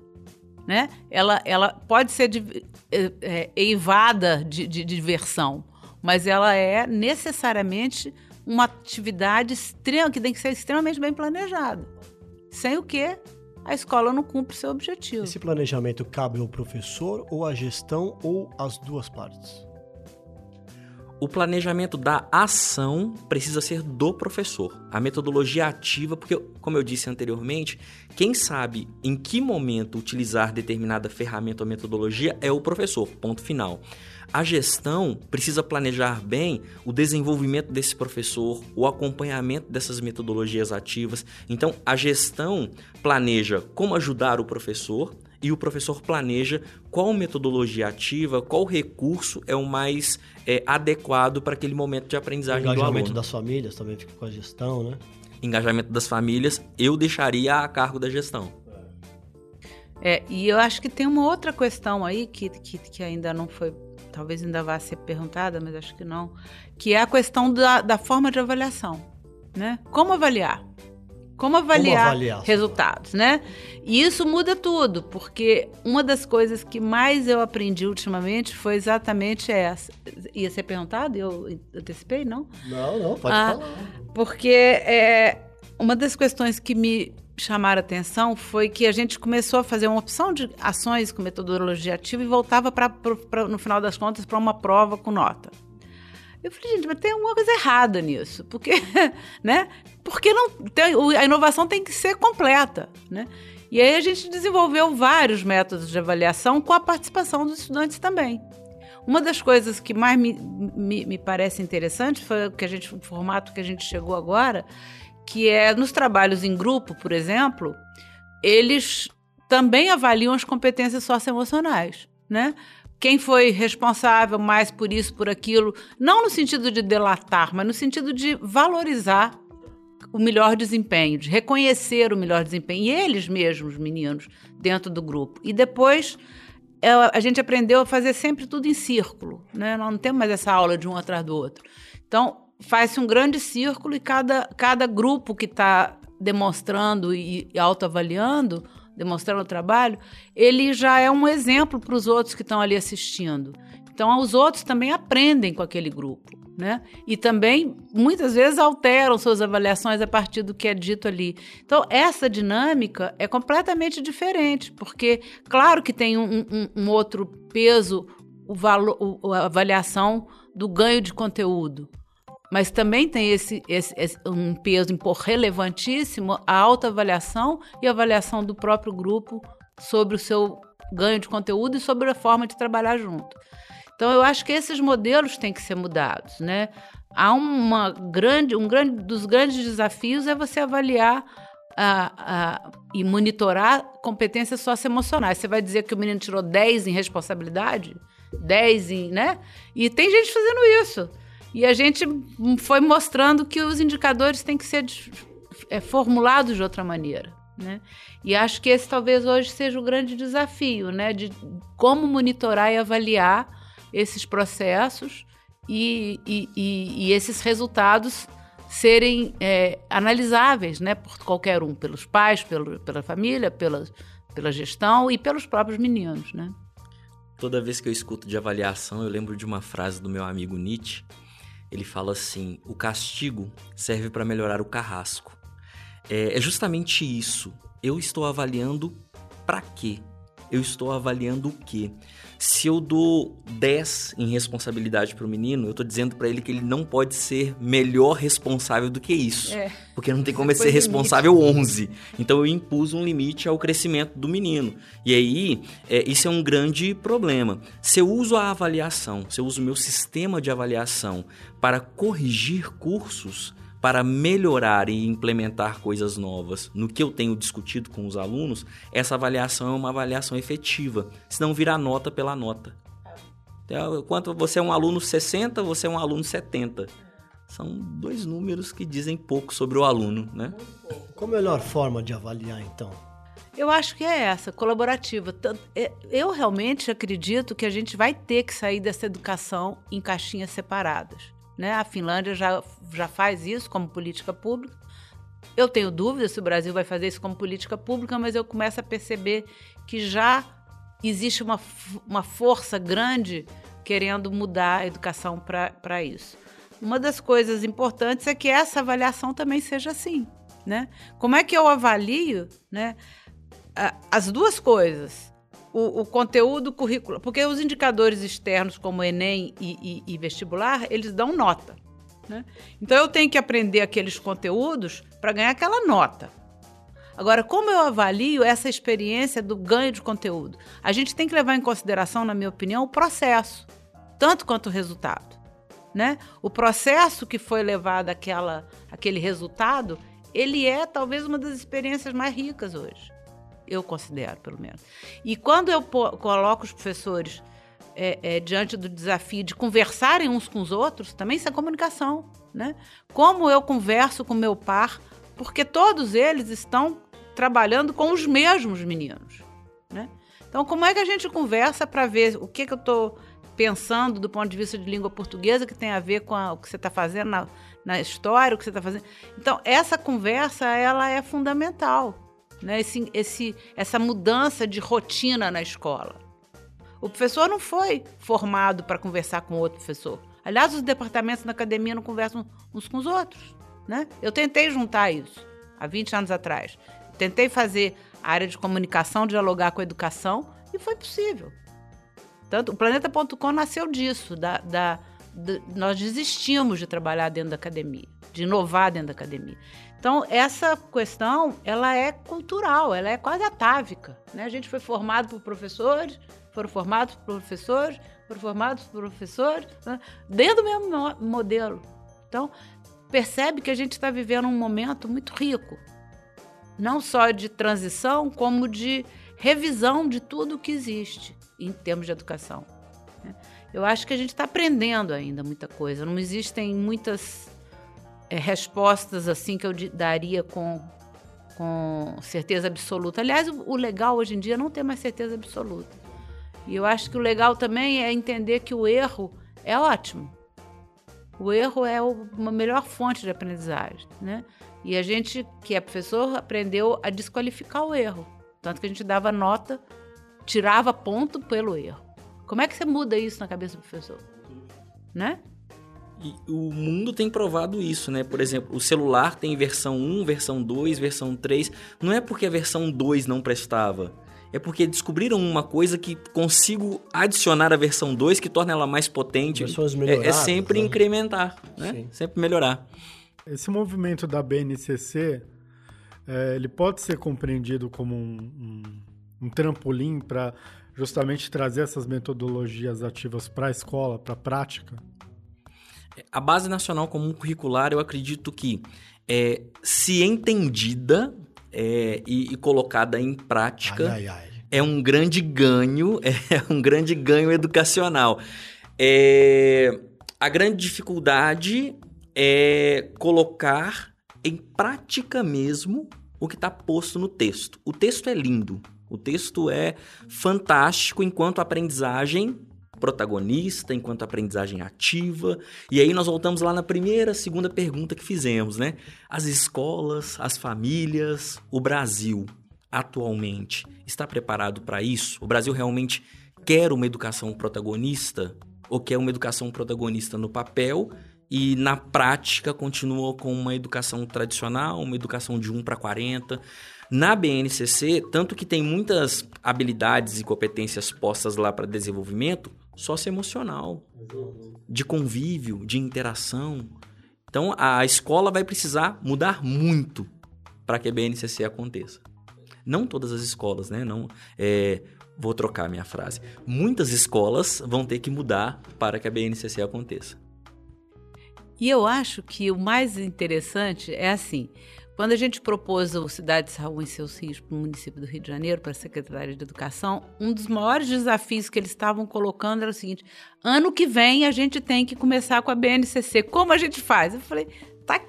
Né? Ela, ela pode ser de, é, é, eivada de, de, de diversão, mas ela é necessariamente uma atividade extrema, que tem que ser extremamente bem planejada. Sem o que a escola não cumpre seu objetivo.
Esse planejamento cabe ao professor ou à gestão ou às duas partes?
O planejamento da ação precisa ser do professor. A metodologia ativa, porque, como eu disse anteriormente, quem sabe em que momento utilizar determinada ferramenta ou metodologia é o professor. Ponto final. A gestão precisa planejar bem o desenvolvimento desse professor, o acompanhamento dessas metodologias ativas. Então, a gestão planeja como ajudar o professor e o professor planeja qual metodologia ativa, qual recurso é o mais é, adequado para aquele momento de aprendizagem do aluno.
Engajamento das famílias também fica com a gestão, né?
Engajamento das famílias, eu deixaria a cargo da gestão.
É, e eu acho que tem uma outra questão aí que, que, que ainda não foi, talvez ainda vá ser perguntada, mas acho que não, que é a questão da, da forma de avaliação. né? Como avaliar? Como avaliar, Como resultados, né? E isso muda tudo, porque uma das coisas que mais eu aprendi ultimamente foi exatamente essa. Ia ser perguntado? Eu antecipei, não?
Não, não, pode ah, falar.
Porque é, uma das questões que me chamaram a atenção foi que a gente começou a fazer uma opção de ações com metodologia ativa e voltava, pra, pra no final das contas, para uma prova com nota. Eu falei, gente, mas tem alguma coisa errada nisso. Porque, né? Porque não, tem, a inovação tem que ser completa, né? E aí a gente desenvolveu vários métodos de avaliação com a participação dos estudantes também. Uma das coisas que mais me, me, me parece interessante foi o, que a gente, o formato que a gente chegou agora, que é nos trabalhos em grupo, por exemplo, eles também avaliam as competências socioemocionais, né? Quem foi responsável mais por isso, por aquilo, não no sentido de delatar, mas no sentido de valorizar o melhor desempenho, de reconhecer o melhor desempenho, e eles mesmos, meninos, dentro do grupo. E depois é, a gente aprendeu a fazer sempre tudo em círculo, né? Nós não temos mais essa aula de um atrás do outro. Então, faz-se um grande círculo e cada, cada grupo que está demonstrando e, e autoavaliando demonstrando o trabalho, ele já é um exemplo para os outros que estão ali assistindo. Então, os outros também aprendem com aquele grupo. Né? E também, muitas vezes, alteram suas avaliações a partir do que é dito ali. Então, essa dinâmica é completamente diferente, porque, claro que tem um, um, um outro peso, o valor, a avaliação do ganho de conteúdo. Mas também tem esse, esse, esse, um peso relevantíssimo a autoavaliação e a avaliação do próprio grupo sobre o seu ganho de conteúdo e sobre a forma de trabalhar junto. Então eu acho que esses modelos têm que ser mudados, né? Há uma grande, um grande dos grandes desafios é você avaliar a, a, e monitorar competências socioemocionais. Você vai dizer que o menino tirou 10 em responsabilidade? 10 em, né? E tem gente fazendo isso. E a gente foi mostrando que os indicadores têm que ser é, formulados de outra maneira. Né? E acho que esse talvez hoje seja o grande desafio, né? De como monitorar e avaliar esses processos e, e, e, e esses resultados serem é, analisáveis, né? Por qualquer um, pelos pais, pelo, pela família, pela, pela gestão e pelos próprios meninos, né?
Toda vez que eu escuto de avaliação, eu lembro de uma frase do meu amigo Nietzsche, ele fala assim: o castigo serve para melhorar o carrasco. É, é justamente isso. Eu estou avaliando para quê? Eu estou avaliando o quê? Se eu dou 10 em responsabilidade para o menino, eu estou dizendo para ele que ele não pode ser melhor responsável do que isso. É. Porque não tem como ele ser responsável limite. 11. Então eu impus um limite ao crescimento do menino. E aí, é, isso é um grande problema. Se eu uso a avaliação, se eu uso o meu sistema de avaliação para corrigir cursos, para melhorar e implementar coisas novas no que eu tenho discutido com os alunos, essa avaliação é uma avaliação efetiva, senão vira nota pela nota. Então, quanto você é um aluno 60, você é um aluno 70. São dois números que dizem pouco sobre o aluno, né?
Qual a melhor forma de avaliar, então?
Eu acho que é essa, colaborativa. É, eu realmente acredito que a gente vai ter que sair dessa educação em caixinhas separadas. Né? A Finlândia já, já faz isso como política pública. Eu tenho dúvidas se o Brasil vai fazer isso como política pública, mas eu começo a perceber que já existe uma, uma força grande querendo mudar a educação para isso. Uma das coisas importantes é que essa avaliação também seja assim. Né? Como é que eu avalio né, as duas coisas? O, o, conteúdo curricular, porque os indicadores externos como Enem e, e, e vestibular, eles dão nota. Né? Então eu tenho que aprender aqueles conteúdos para ganhar aquela nota. Agora, como eu avalio essa experiência do ganho de conteúdo? A gente tem que levar em consideração, na minha opinião, o processo, tanto quanto o resultado. Né? O processo que foi levado àquela, àquele resultado, ele é talvez uma das experiências mais ricas hoje eu considero, pelo menos. E quando eu coloco os professores é, é, diante do desafio de conversarem uns com os outros, também isso é comunicação, né? Como eu converso com meu par, porque todos eles estão trabalhando com os mesmos meninos, né? Então, como é que a gente conversa para ver o que, que eu estou pensando do ponto de vista de língua portuguesa que tem a ver com a, o que você está fazendo na, na história, o que você está fazendo. Então, essa conversa, ela é fundamental, né? Esse, esse, essa mudança de rotina na escola. O professor não foi formado para conversar com outro professor. Aliás, os departamentos na academia não conversam uns com os outros, né? Eu tentei juntar isso há 20 anos atrás. Tentei fazer a área de comunicação dialogar com a educação e foi possível. Tanto o Planeta.com nasceu disso, da, da, nós desistimos de trabalhar dentro da academia, de inovar dentro da academia. Então, essa questão, ela é cultural, ela é quase atávica. Né? A gente foi formado por professores, foram formados por professores, foram formados por professores, né? dentro do mesmo modelo. Então, percebe que a gente está vivendo um momento muito rico, não só de transição, como de revisão de tudo o que existe em termos de educação. Né? Eu acho que a gente está aprendendo ainda muita coisa. Não existem muitas respostas assim que eu daria com, com certeza absoluta. Aliás, o, o legal hoje em dia é não ter mais certeza absoluta. E eu acho que o legal também é entender que o erro é ótimo. O erro é uma melhor fonte de aprendizagem, né? E a gente, que é professor, aprendeu a desqualificar o erro. Tanto que a gente dava nota, tirava ponto pelo erro. Como é que você muda isso na cabeça do professor? Né?
E o mundo tem provado isso, né? Por exemplo, o celular tem versão 1, versão 2, versão 3. Não é porque a versão 2 não prestava. É porque descobriram uma coisa que consigo adicionar a versão 2 que torna ela mais potente. É, é sempre né? incrementar, né? Sim. Sempre melhorar.
Esse movimento da BNCC, é, ele pode ser compreendido como um, um, um trampolim para justamente trazer essas metodologias ativas para a escola, para a prática?
A Base Nacional Comum Curricular, eu acredito que, é, se entendida é, e, e, colocada em prática, ai, ai, ai. é um grande ganho, é um grande ganho educacional. É, a grande dificuldade é colocar em prática mesmo o que está posto no texto. O texto é lindo, o texto é fantástico enquanto aprendizagem protagonista, enquanto aprendizagem ativa. E aí nós voltamos lá na primeira, segunda pergunta que fizemos, né? As escolas, as famílias, o Brasil atualmente está preparado para isso? O Brasil realmente quer uma educação protagonista ou quer uma educação protagonista no papel e na prática continua com uma educação tradicional, uma educação de 1 para 40. Na BNCC, tanto que tem muitas habilidades e competências postas lá para desenvolvimento socioemocional, de convívio, de interação. Então a escola vai precisar mudar muito para que a BNCC aconteça. Não todas as escolas, né? Não, é, vou trocar minha frase. Muitas escolas vão ter que mudar para que a BNCC aconteça.
E eu acho que o mais interessante é assim: quando a gente propôs o Cidade de Saúde em seus rios para o município do Rio de Janeiro, para a Secretaria de Educação, um dos maiores desafios que eles estavam colocando era o seguinte: ano que vem a gente tem que começar com a BNCC. Como a gente faz? Eu falei, tá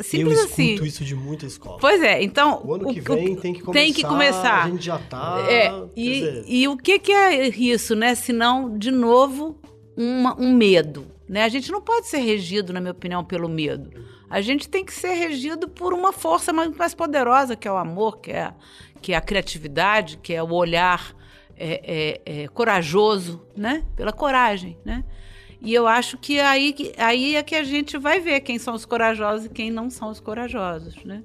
Simples
eu assim. isso de muita escola.
Pois é, então.
O ano que vem
o,
tem que começar.
Tem que começar.
A gente já tá.
É, e, dizer... e o que, que é isso, né? Senão, de novo, uma, um medo. Né? A gente não pode ser regido, na minha opinião, pelo medo. A gente tem que ser regido por uma força muito mais poderosa, que é o amor, que é, que é a criatividade, que é o olhar é, é, é, corajoso, né? Pela coragem, né? E eu acho que aí, aí é que a gente vai ver quem são os corajosos e quem não são os corajosos, né?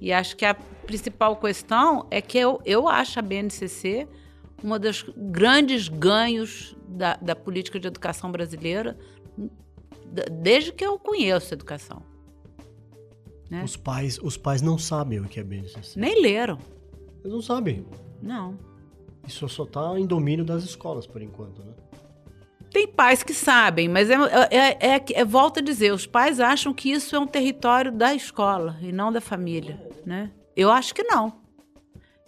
E acho que a principal questão é que eu, eu acho a BNCC uma dos grandes ganhos da, da política de educação brasileira desde que eu conheço educação.
Né? Os, pais, os pais não sabem o que é BNCC.
Nem leram.
Eles não sabem.
Não.
Isso só está em domínio das escolas, por enquanto, né?
Tem pais que sabem, mas é, é, é, é, volta a dizer, os pais acham que isso é um território da escola e não da família, né? Eu acho que não.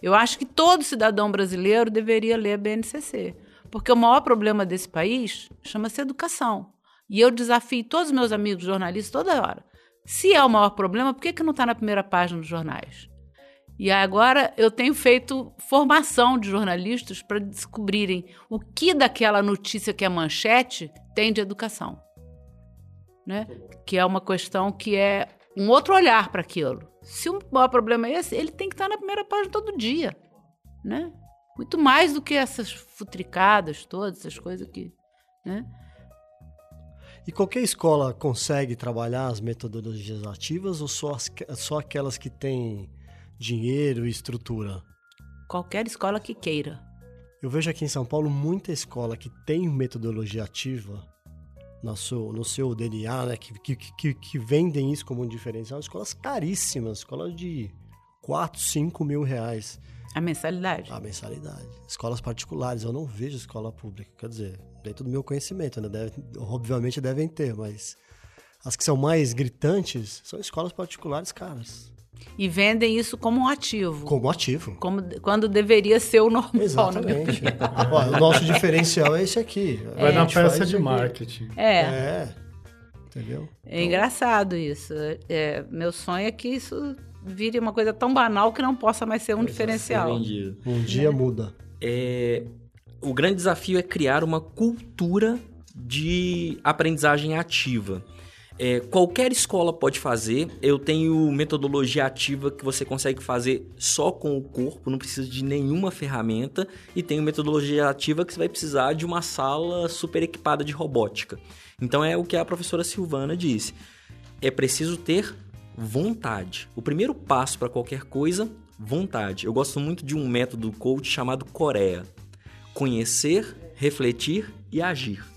Eu acho que todo cidadão brasileiro deveria ler a BNCC, porque o maior problema desse país chama-se educação. E eu desafio todos os meus amigos jornalistas toda hora. Se é o maior problema, por que, que não está na primeira página dos jornais? E agora eu tenho feito formação de jornalistas para descobrirem o que daquela notícia que é manchete tem de educação. né? Que é uma questão que é um outro olhar para aquilo. Se o maior problema é esse, ele tem que estar na primeira página todo dia, né? Muito mais do que essas futricadas todas, essas coisas que, né?
E qualquer escola consegue trabalhar as metodologias ativas ou só, as, só aquelas que têm dinheiro e estrutura?
Qualquer escola que queira.
Eu vejo aqui em São Paulo muita escola que tem metodologia ativa no seu, no seu DNA, né? Que, que, que, vendem isso como um diferencial. Escolas caríssimas, escolas de 4, 5 mil reais.
A mensalidade?
A mensalidade. Escolas particulares, eu não vejo escola pública. Quer dizer, dentro do meu conhecimento, né? Deve, obviamente devem ter, mas as que são mais gritantes são escolas particulares caras.
E vendem isso como um ativo.
Como ativo.
Como, quando deveria ser o normal.
Exatamente. o nosso diferencial é esse aqui.
Vai é, na peça de marketing.
É.
É. Entendeu?
É engraçado isso. É, meu sonho é que isso vire uma coisa tão banal que não possa mais ser um diferencial.
Um dia muda.
É, o grande desafio é criar uma cultura de aprendizagem ativa. É, qualquer escola pode fazer. Eu tenho metodologia ativa que você consegue fazer só com o corpo, não precisa de nenhuma ferramenta. E tenho metodologia ativa que você vai precisar de uma sala super equipada de robótica. Então é o que a professora Silvana disse. É preciso ter vontade. O primeiro passo para qualquer coisa, vontade. Eu gosto muito de um método coach chamado Coreia. Conhecer, refletir e agir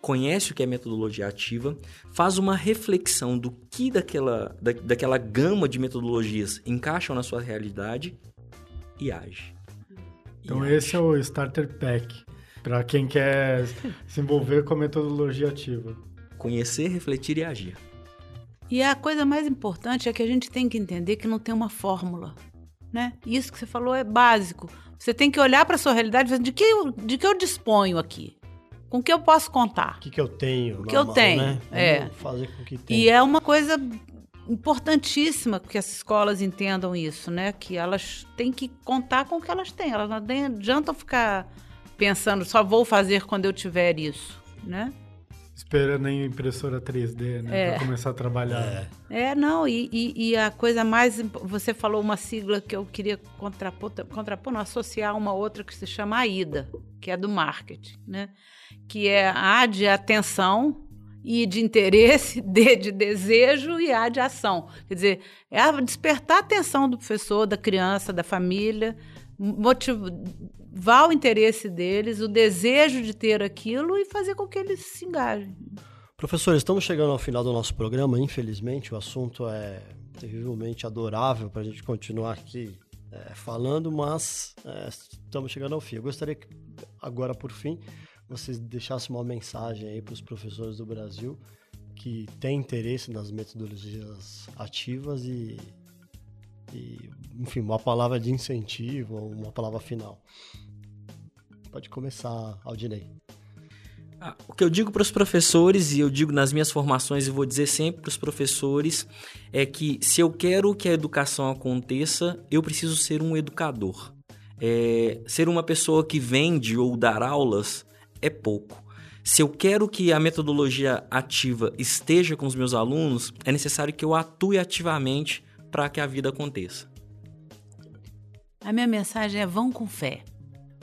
conhece o que é metodologia ativa, faz uma reflexão do que daquela, da, daquela gama de metodologias encaixam na sua realidade e age.
Então e esse age. é o Starter Pack para quem quer se envolver com a metodologia ativa.
Conhecer, refletir e agir.
E a coisa mais importante é que a gente tem que entender que não tem uma fórmula, né? Isso que você falou é básico. Você tem que olhar para a sua realidade e dizer, de que, eu, de que eu disponho aqui? Com que eu posso contar?
O que, que eu tenho?
O que eu tenho,
né?
é.
Fazer com que tem.
E é uma coisa importantíssima que as escolas entendam isso, né? Que elas têm que contar com o que elas têm. Elas não adiantam ficar pensando, só vou fazer quando eu tiver isso, né?
Esperando em impressora 3D, né? É. Pra começar a trabalhar.
É, é não, e, e, e, a coisa mais. Você falou uma sigla que eu queria contrapor, contrapor, não, associar uma outra que se chama AIDA, que é do marketing, né? que é A de atenção, I de interesse, D de desejo e A de ação. Quer dizer, é despertar a atenção do professor, da criança, da família, motivar o interesse deles, o desejo de ter aquilo e fazer com que eles se engajem.
Professor, estamos chegando ao final do nosso programa. Infelizmente, o assunto é terrivelmente adorável para a gente continuar aqui é, falando, mas é, estamos chegando ao fim. Eu gostaria que, agora por fim, vocês deixassem uma mensagem aí para os professores do Brasil que têm interesse nas metodologias ativas e, e, enfim, uma palavra de incentivo uma palavra final. Pode começar, Aldinei.
Ah, o que eu digo para os professores, e eu digo nas minhas formações e vou dizer sempre para os professores, é que se eu quero que a educação aconteça, eu preciso ser um educador. É, ser uma pessoa que vende ou dar aulas é pouco. Se eu quero que a metodologia ativa esteja com os meus alunos, é necessário que eu atue ativamente para que a vida aconteça.
A minha mensagem é: vão com fé.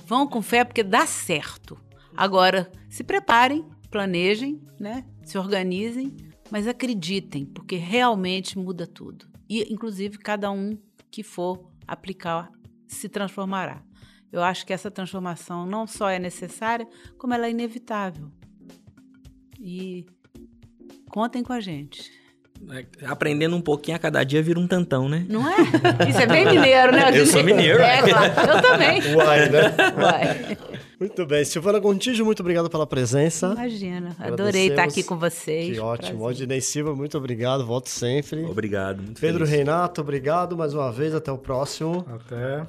Vão com fé porque dá certo. Agora, se preparem, planejem, né? se organizem, mas acreditem, porque realmente muda tudo. E, inclusive, cada um que for aplicar se transformará. Eu acho que essa transformação não só é necessária, como ela é inevitável. E contem com a gente.
É, aprendendo um pouquinho a cada dia vira um tantão, né?
Não é? Isso é bem mineiro, né?
Eu sou mineiro.
É, claro. Eu também.
Uai, né? Uai. Muito bem. Silvana Gontijo, muito obrigado pela presença.
Imagina. Adorei estar aqui com vocês.
Que ótimo. Odinei Silva, muito obrigado. Volto sempre.
Obrigado.
Pedro
feliz.
Reinato, obrigado mais uma vez. Até o próximo.
Até.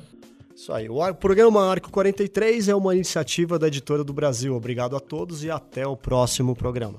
Isso aí. O programa Arco 43 é uma iniciativa da Editora do Brasil. Obrigado a todos e até o próximo programa.